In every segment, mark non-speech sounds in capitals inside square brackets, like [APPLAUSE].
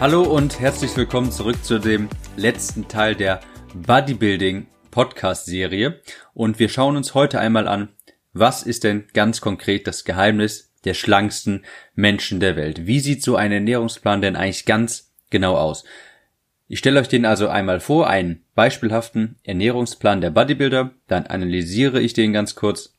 Hallo und herzlich willkommen zurück zu dem letzten Teil der Bodybuilding Podcast Serie und wir schauen uns heute einmal an, was ist denn ganz konkret das Geheimnis der schlanksten Menschen der Welt? Wie sieht so ein Ernährungsplan denn eigentlich ganz genau aus? Ich stelle euch den also einmal vor, einen beispielhaften Ernährungsplan der Bodybuilder, dann analysiere ich den ganz kurz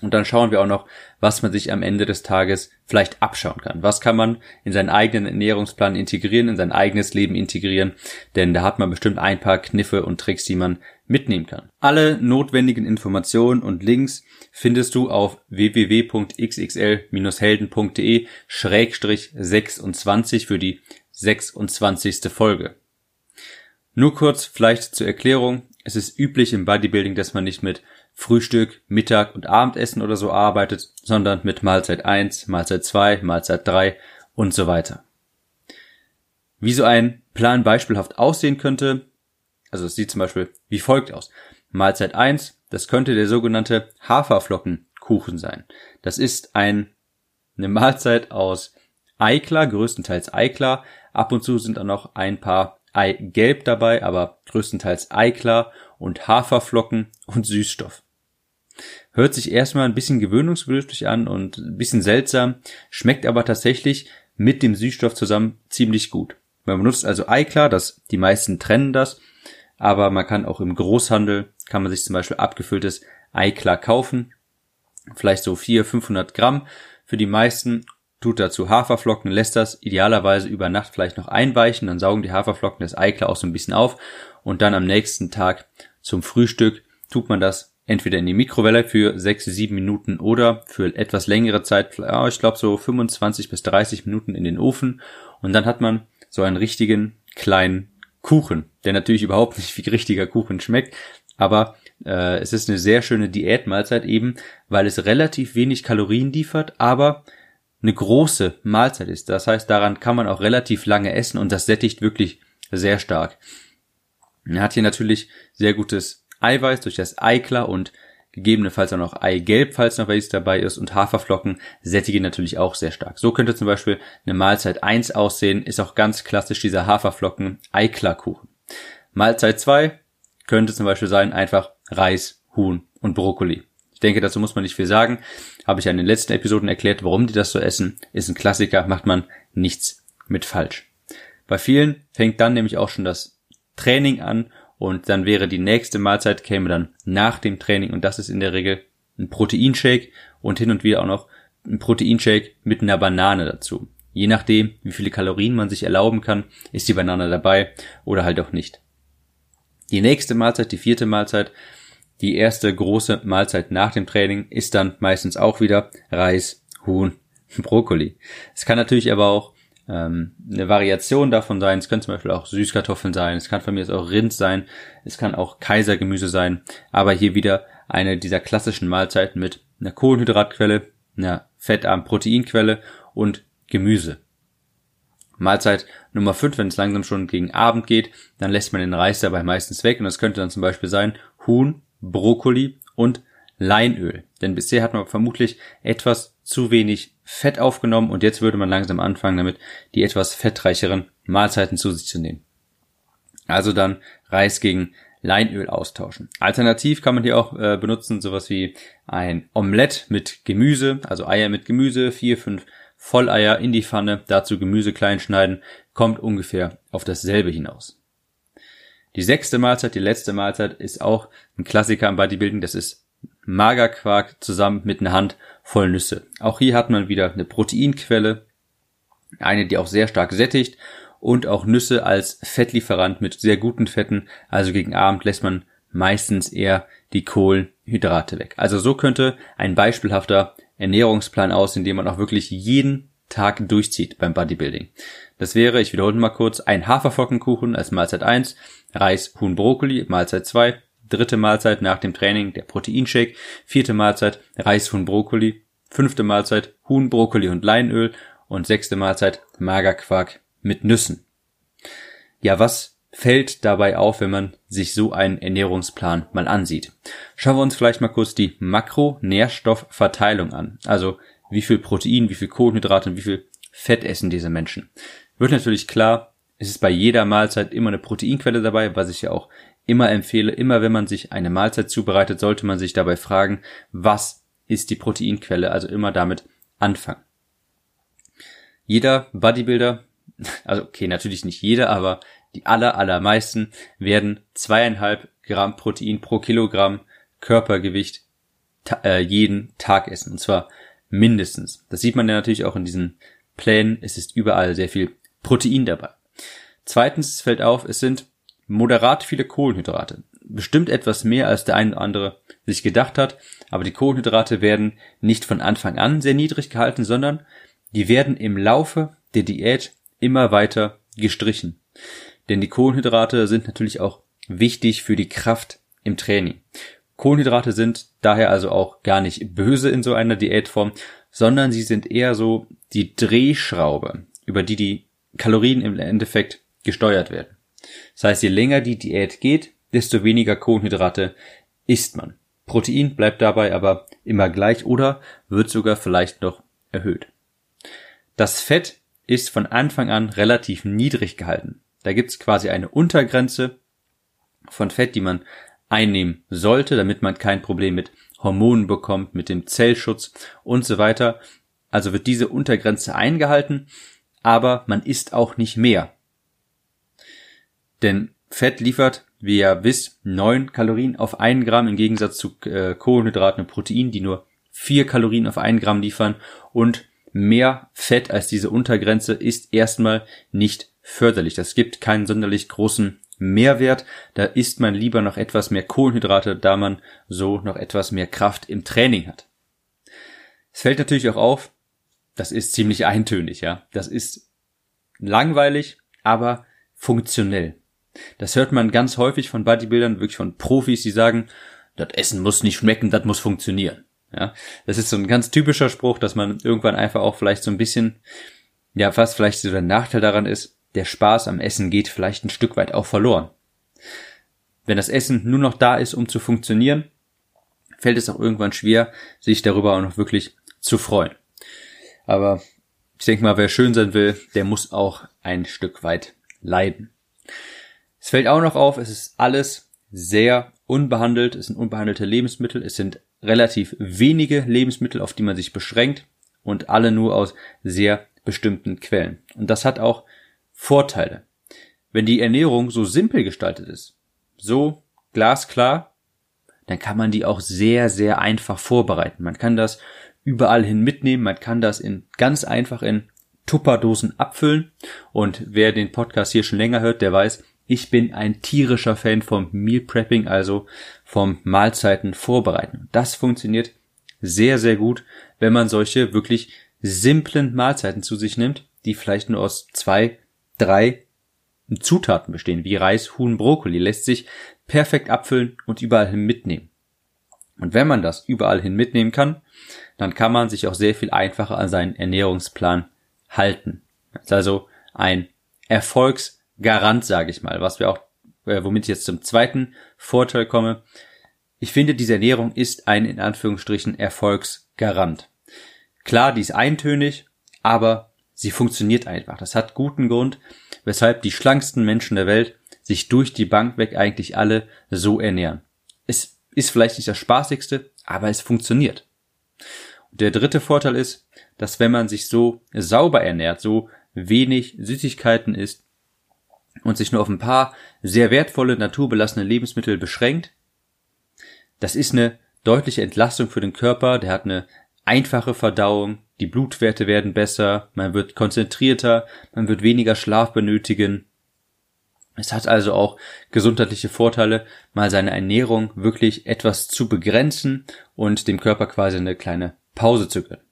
und dann schauen wir auch noch, was man sich am Ende des Tages vielleicht abschauen kann. Was kann man in seinen eigenen Ernährungsplan integrieren, in sein eigenes Leben integrieren, denn da hat man bestimmt ein paar Kniffe und Tricks, die man mitnehmen kann. Alle notwendigen Informationen und Links findest du auf www.xxl-helden.de-26 für die 26. Folge. Nur kurz vielleicht zur Erklärung. Es ist üblich im Bodybuilding, dass man nicht mit Frühstück, Mittag und Abendessen oder so arbeitet, sondern mit Mahlzeit 1, Mahlzeit 2, Mahlzeit 3 und so weiter. Wie so ein Plan beispielhaft aussehen könnte, also es sieht zum Beispiel wie folgt aus. Mahlzeit 1, das könnte der sogenannte Haferflockenkuchen sein. Das ist ein, eine Mahlzeit aus Eiklar, größtenteils Eiklar. Ab und zu sind dann noch ein paar Eigelb dabei, aber größtenteils Eiklar und Haferflocken und Süßstoff. Hört sich erstmal ein bisschen gewöhnungsbedürftig an und ein bisschen seltsam, schmeckt aber tatsächlich mit dem Süßstoff zusammen ziemlich gut. Man benutzt also Eiklar, das, die meisten trennen das, aber man kann auch im Großhandel, kann man sich zum Beispiel abgefülltes Eiklar kaufen, vielleicht so 400, 500 Gramm für die meisten tut dazu. Haferflocken, lässt das idealerweise über Nacht vielleicht noch einweichen, dann saugen die Haferflocken das Eiklar auch so ein bisschen auf und dann am nächsten Tag zum Frühstück tut man das entweder in die Mikrowelle für sechs, sieben Minuten oder für etwas längere Zeit, ich glaube so 25 bis 30 Minuten in den Ofen und dann hat man so einen richtigen kleinen Kuchen, der natürlich [LAUGHS] überhaupt nicht wie richtiger Kuchen schmeckt, aber äh, es ist eine sehr schöne Diätmahlzeit eben, weil es relativ wenig Kalorien liefert, aber eine große Mahlzeit ist. Das heißt, daran kann man auch relativ lange essen und das sättigt wirklich sehr stark. Er hat hier natürlich sehr gutes Eiweiß durch das Eiklar und gegebenenfalls auch noch Eigelb, falls noch welches dabei ist und Haferflocken sättigen natürlich auch sehr stark. So könnte zum Beispiel eine Mahlzeit 1 aussehen, ist auch ganz klassisch dieser Haferflocken Eiklarkuchen. Mahlzeit 2 könnte zum Beispiel sein einfach Reis, Huhn und Brokkoli denke, dazu muss man nicht viel sagen. Habe ich ja in den letzten Episoden erklärt, warum die das so essen. Ist ein Klassiker, macht man nichts mit falsch. Bei vielen fängt dann nämlich auch schon das Training an und dann wäre die nächste Mahlzeit käme dann nach dem Training und das ist in der Regel ein Proteinshake und hin und wieder auch noch ein Proteinshake mit einer Banane dazu. Je nachdem, wie viele Kalorien man sich erlauben kann, ist die Banane dabei oder halt auch nicht. Die nächste Mahlzeit, die vierte Mahlzeit, die erste große Mahlzeit nach dem Training ist dann meistens auch wieder Reis, Huhn, [LAUGHS] Brokkoli. Es kann natürlich aber auch ähm, eine Variation davon sein. Es können zum Beispiel auch Süßkartoffeln sein. Es kann von mir auch Rind sein. Es kann auch Kaisergemüse sein. Aber hier wieder eine dieser klassischen Mahlzeiten mit einer Kohlenhydratquelle, einer fettarmen Proteinquelle und Gemüse. Mahlzeit Nummer 5, wenn es langsam schon gegen Abend geht, dann lässt man den Reis dabei meistens weg und das könnte dann zum Beispiel sein Huhn, Brokkoli und Leinöl. Denn bisher hat man vermutlich etwas zu wenig Fett aufgenommen und jetzt würde man langsam anfangen damit, die etwas fettreicheren Mahlzeiten zu sich zu nehmen. Also dann Reis gegen Leinöl austauschen. Alternativ kann man hier auch äh, benutzen sowas wie ein Omelett mit Gemüse, also Eier mit Gemüse, vier, fünf Volleier in die Pfanne, dazu Gemüse klein schneiden, kommt ungefähr auf dasselbe hinaus. Die sechste Mahlzeit, die letzte Mahlzeit, ist auch ein Klassiker im Bodybuilding. Das ist Magerquark zusammen mit einer Hand voll Nüsse. Auch hier hat man wieder eine Proteinquelle, eine, die auch sehr stark sättigt und auch Nüsse als Fettlieferant mit sehr guten Fetten. Also gegen Abend lässt man meistens eher die Kohlenhydrate weg. Also so könnte ein beispielhafter Ernährungsplan aussehen, den man auch wirklich jeden Tag durchzieht beim Bodybuilding. Das wäre, ich wiederhole mal kurz, ein Haferflockenkuchen als Mahlzeit 1, Reis, Huhn, Brokkoli, Mahlzeit 2, dritte Mahlzeit nach dem Training der Proteinshake, vierte Mahlzeit Reis, Huhn, Brokkoli, fünfte Mahlzeit Huhn, Brokkoli und Leinöl und sechste Mahlzeit Magerquark mit Nüssen. Ja, was fällt dabei auf, wenn man sich so einen Ernährungsplan mal ansieht? Schauen wir uns vielleicht mal kurz die Makronährstoffverteilung an. Also wie viel Protein, wie viel Kohlenhydrate und wie viel Fett essen diese Menschen. Wird natürlich klar, es ist bei jeder Mahlzeit immer eine Proteinquelle dabei, was ich ja auch immer empfehle. Immer wenn man sich eine Mahlzeit zubereitet, sollte man sich dabei fragen, was ist die Proteinquelle? Also immer damit anfangen. Jeder Bodybuilder, [LAUGHS] also okay, natürlich nicht jeder, aber die aller, allermeisten werden zweieinhalb Gramm Protein pro Kilogramm Körpergewicht ta äh, jeden Tag essen. Und zwar mindestens. Das sieht man ja natürlich auch in diesen Plänen. Es ist überall sehr viel Protein dabei. Zweitens fällt auf, es sind moderat viele Kohlenhydrate. Bestimmt etwas mehr als der ein oder andere sich gedacht hat, aber die Kohlenhydrate werden nicht von Anfang an sehr niedrig gehalten, sondern die werden im Laufe der Diät immer weiter gestrichen. Denn die Kohlenhydrate sind natürlich auch wichtig für die Kraft im Training. Kohlenhydrate sind daher also auch gar nicht böse in so einer Diätform, sondern sie sind eher so die Drehschraube, über die die Kalorien im Endeffekt gesteuert werden. Das heißt, je länger die Diät geht, desto weniger Kohlenhydrate isst man. Protein bleibt dabei aber immer gleich oder wird sogar vielleicht noch erhöht. Das Fett ist von Anfang an relativ niedrig gehalten. Da gibt's quasi eine Untergrenze von Fett, die man einnehmen sollte, damit man kein Problem mit Hormonen bekommt, mit dem Zellschutz und so weiter. Also wird diese Untergrenze eingehalten, aber man isst auch nicht mehr. Denn Fett liefert, wie ihr wisst, neun Kalorien auf einen Gramm im Gegensatz zu äh, Kohlenhydraten und Proteinen, die nur vier Kalorien auf einen Gramm liefern und mehr Fett als diese Untergrenze ist erstmal nicht förderlich. Das gibt keinen sonderlich großen Mehrwert. Da isst man lieber noch etwas mehr Kohlenhydrate, da man so noch etwas mehr Kraft im Training hat. Es fällt natürlich auch auf, das ist ziemlich eintönig, ja. Das ist langweilig, aber funktionell. Das hört man ganz häufig von Bodybuildern, wirklich von Profis, die sagen, das Essen muss nicht schmecken, das muss funktionieren. Ja, das ist so ein ganz typischer Spruch, dass man irgendwann einfach auch vielleicht so ein bisschen, ja, was vielleicht so der Nachteil daran ist, der Spaß am Essen geht vielleicht ein Stück weit auch verloren. Wenn das Essen nur noch da ist, um zu funktionieren, fällt es auch irgendwann schwer, sich darüber auch noch wirklich zu freuen. Aber ich denke mal, wer schön sein will, der muss auch ein Stück weit leiden. Es fällt auch noch auf, es ist alles sehr unbehandelt, es sind unbehandelte Lebensmittel, es sind relativ wenige Lebensmittel, auf die man sich beschränkt und alle nur aus sehr bestimmten Quellen. Und das hat auch Vorteile. Wenn die Ernährung so simpel gestaltet ist, so glasklar, dann kann man die auch sehr, sehr einfach vorbereiten. Man kann das überall hin mitnehmen, man kann das in ganz einfach in Tupperdosen abfüllen und wer den Podcast hier schon länger hört, der weiß, ich bin ein tierischer Fan vom Meal Prepping, also vom Mahlzeiten vorbereiten. Das funktioniert sehr, sehr gut, wenn man solche wirklich simplen Mahlzeiten zu sich nimmt, die vielleicht nur aus zwei, drei Zutaten bestehen, wie Reis, Huhn, Brokkoli, lässt sich perfekt abfüllen und überall hin mitnehmen. Und wenn man das überall hin mitnehmen kann, dann kann man sich auch sehr viel einfacher an seinen Ernährungsplan halten. Das ist also ein Erfolgs Garant, sage ich mal, was wir auch, äh, womit ich jetzt zum zweiten Vorteil komme. Ich finde, diese Ernährung ist ein in Anführungsstrichen Erfolgsgarant. Klar, die ist eintönig, aber sie funktioniert einfach. Das hat guten Grund, weshalb die schlanksten Menschen der Welt sich durch die Bank weg eigentlich alle so ernähren. Es ist vielleicht nicht das spaßigste, aber es funktioniert. Und der dritte Vorteil ist, dass wenn man sich so sauber ernährt, so wenig Süßigkeiten isst, und sich nur auf ein paar sehr wertvolle naturbelassene Lebensmittel beschränkt, das ist eine deutliche Entlastung für den Körper, der hat eine einfache Verdauung, die Blutwerte werden besser, man wird konzentrierter, man wird weniger Schlaf benötigen. Es hat also auch gesundheitliche Vorteile, mal seine Ernährung wirklich etwas zu begrenzen und dem Körper quasi eine kleine Pause zu gönnen.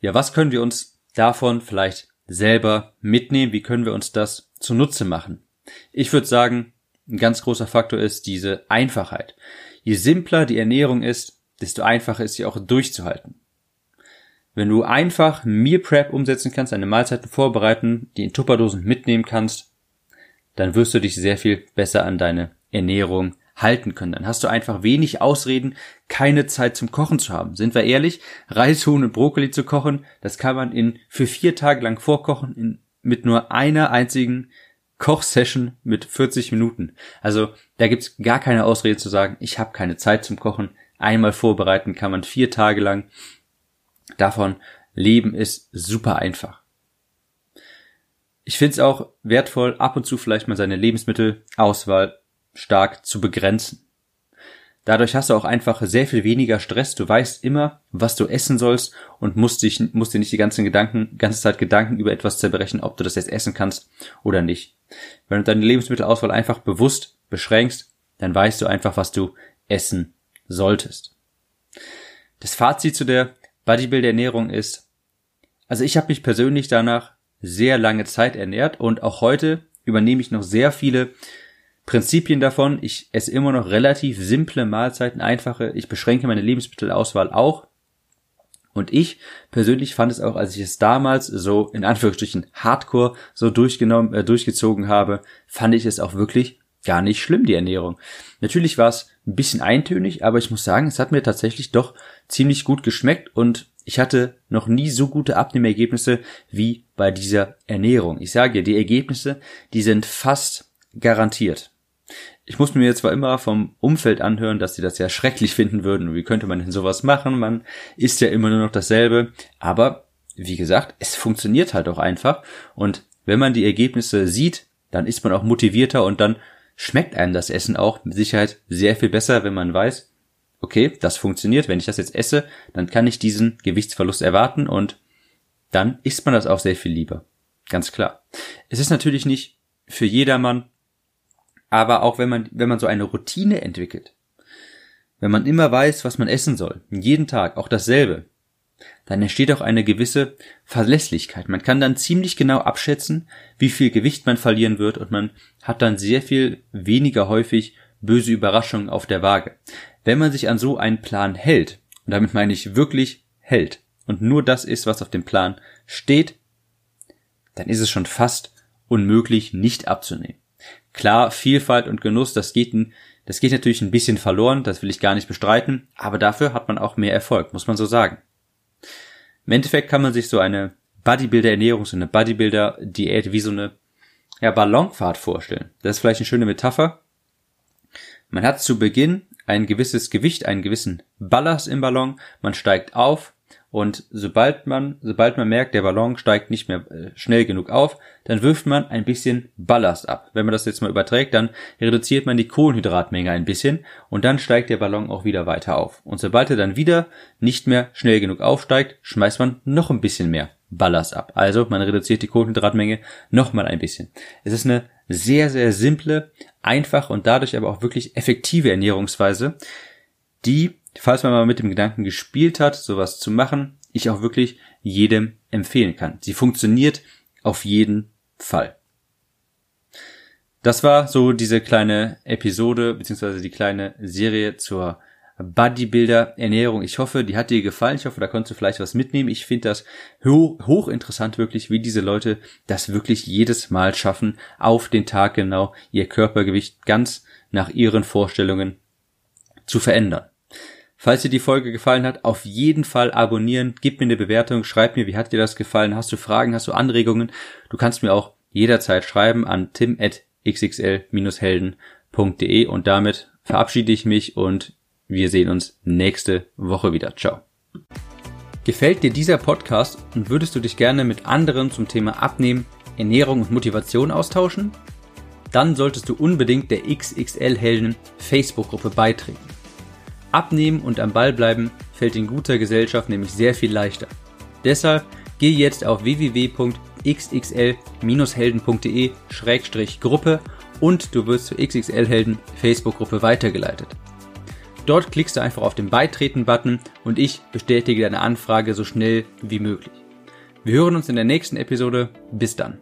Ja, was können wir uns davon vielleicht selber mitnehmen? Wie können wir uns das zunutze machen? Ich würde sagen, ein ganz großer Faktor ist diese Einfachheit. Je simpler die Ernährung ist, desto einfacher ist sie auch durchzuhalten. Wenn du einfach Meal Prep umsetzen kannst, deine Mahlzeiten vorbereiten, die in Tupperdosen mitnehmen kannst, dann wirst du dich sehr viel besser an deine Ernährung halten können. Dann hast du einfach wenig Ausreden, keine Zeit zum Kochen zu haben. Sind wir ehrlich? Reishuhn und Brokkoli zu kochen, das kann man in für vier Tage lang vorkochen in, mit nur einer einzigen Kochsession mit 40 Minuten. Also da gibt's gar keine Ausrede zu sagen, ich habe keine Zeit zum Kochen. Einmal vorbereiten kann man vier Tage lang. Davon leben ist super einfach. Ich finde es auch wertvoll, ab und zu vielleicht mal seine Lebensmittelauswahl stark zu begrenzen. Dadurch hast du auch einfach sehr viel weniger Stress. Du weißt immer, was du essen sollst und musst, dich, musst dir nicht die ganzen Gedanken, ganze Zeit Gedanken über etwas zerbrechen, ob du das jetzt essen kannst oder nicht. Wenn du deine Lebensmittelauswahl einfach bewusst beschränkst, dann weißt du einfach, was du essen solltest. Das Fazit zu der Bodybuilder-Ernährung ist, also ich habe mich persönlich danach sehr lange Zeit ernährt und auch heute übernehme ich noch sehr viele Prinzipien davon. Ich esse immer noch relativ simple Mahlzeiten, einfache. Ich beschränke meine Lebensmittelauswahl auch. Und ich persönlich fand es auch, als ich es damals so in Anführungsstrichen Hardcore so durchgenommen, äh, durchgezogen habe, fand ich es auch wirklich gar nicht schlimm, die Ernährung. Natürlich war es ein bisschen eintönig, aber ich muss sagen, es hat mir tatsächlich doch ziemlich gut geschmeckt und ich hatte noch nie so gute Abnehmergebnisse wie bei dieser Ernährung. Ich sage, die Ergebnisse, die sind fast garantiert. Ich muss mir zwar immer vom Umfeld anhören, dass sie das ja schrecklich finden würden. Wie könnte man denn sowas machen? Man isst ja immer nur noch dasselbe. Aber wie gesagt, es funktioniert halt auch einfach. Und wenn man die Ergebnisse sieht, dann ist man auch motivierter und dann schmeckt einem das Essen auch mit Sicherheit sehr viel besser, wenn man weiß, okay, das funktioniert. Wenn ich das jetzt esse, dann kann ich diesen Gewichtsverlust erwarten und dann isst man das auch sehr viel lieber. Ganz klar. Es ist natürlich nicht für jedermann aber auch wenn man, wenn man so eine Routine entwickelt, wenn man immer weiß, was man essen soll, jeden Tag auch dasselbe, dann entsteht auch eine gewisse Verlässlichkeit. Man kann dann ziemlich genau abschätzen, wie viel Gewicht man verlieren wird und man hat dann sehr viel weniger häufig böse Überraschungen auf der Waage. Wenn man sich an so einen Plan hält, und damit meine ich wirklich hält, und nur das ist, was auf dem Plan steht, dann ist es schon fast unmöglich, nicht abzunehmen. Klar, Vielfalt und Genuss, das geht, das geht natürlich ein bisschen verloren, das will ich gar nicht bestreiten, aber dafür hat man auch mehr Erfolg, muss man so sagen. Im Endeffekt kann man sich so eine Bodybuilder-Ernährung, so eine Bodybuilder-Diät wie so eine ja, Ballonfahrt vorstellen. Das ist vielleicht eine schöne Metapher. Man hat zu Beginn ein gewisses Gewicht, einen gewissen Ballast im Ballon, man steigt auf, und sobald man, sobald man merkt, der Ballon steigt nicht mehr äh, schnell genug auf, dann wirft man ein bisschen Ballast ab. Wenn man das jetzt mal überträgt, dann reduziert man die Kohlenhydratmenge ein bisschen und dann steigt der Ballon auch wieder weiter auf. Und sobald er dann wieder nicht mehr schnell genug aufsteigt, schmeißt man noch ein bisschen mehr Ballast ab. Also man reduziert die Kohlenhydratmenge nochmal ein bisschen. Es ist eine sehr, sehr simple, einfache und dadurch aber auch wirklich effektive Ernährungsweise, die falls man mal mit dem Gedanken gespielt hat, sowas zu machen, ich auch wirklich jedem empfehlen kann. Sie funktioniert auf jeden Fall. Das war so diese kleine Episode beziehungsweise die kleine Serie zur Bodybuilder Ernährung. Ich hoffe, die hat dir gefallen. Ich hoffe, da konntest du vielleicht was mitnehmen. Ich finde das ho hochinteressant wirklich, wie diese Leute das wirklich jedes Mal schaffen, auf den Tag genau ihr Körpergewicht ganz nach ihren Vorstellungen zu verändern. Falls dir die Folge gefallen hat, auf jeden Fall abonnieren, gib mir eine Bewertung, schreib mir, wie hat dir das gefallen, hast du Fragen, hast du Anregungen? Du kannst mir auch jederzeit schreiben an tim.xxl-helden.de und damit verabschiede ich mich und wir sehen uns nächste Woche wieder. Ciao. Gefällt dir dieser Podcast und würdest du dich gerne mit anderen zum Thema Abnehmen, Ernährung und Motivation austauschen? Dann solltest du unbedingt der XXL Helden Facebook-Gruppe beitreten. Abnehmen und am Ball bleiben fällt in guter Gesellschaft nämlich sehr viel leichter. Deshalb geh jetzt auf www.xxl-helden.de-gruppe und du wirst zur XXL-Helden Facebook-Gruppe weitergeleitet. Dort klickst du einfach auf den Beitreten-Button und ich bestätige deine Anfrage so schnell wie möglich. Wir hören uns in der nächsten Episode. Bis dann.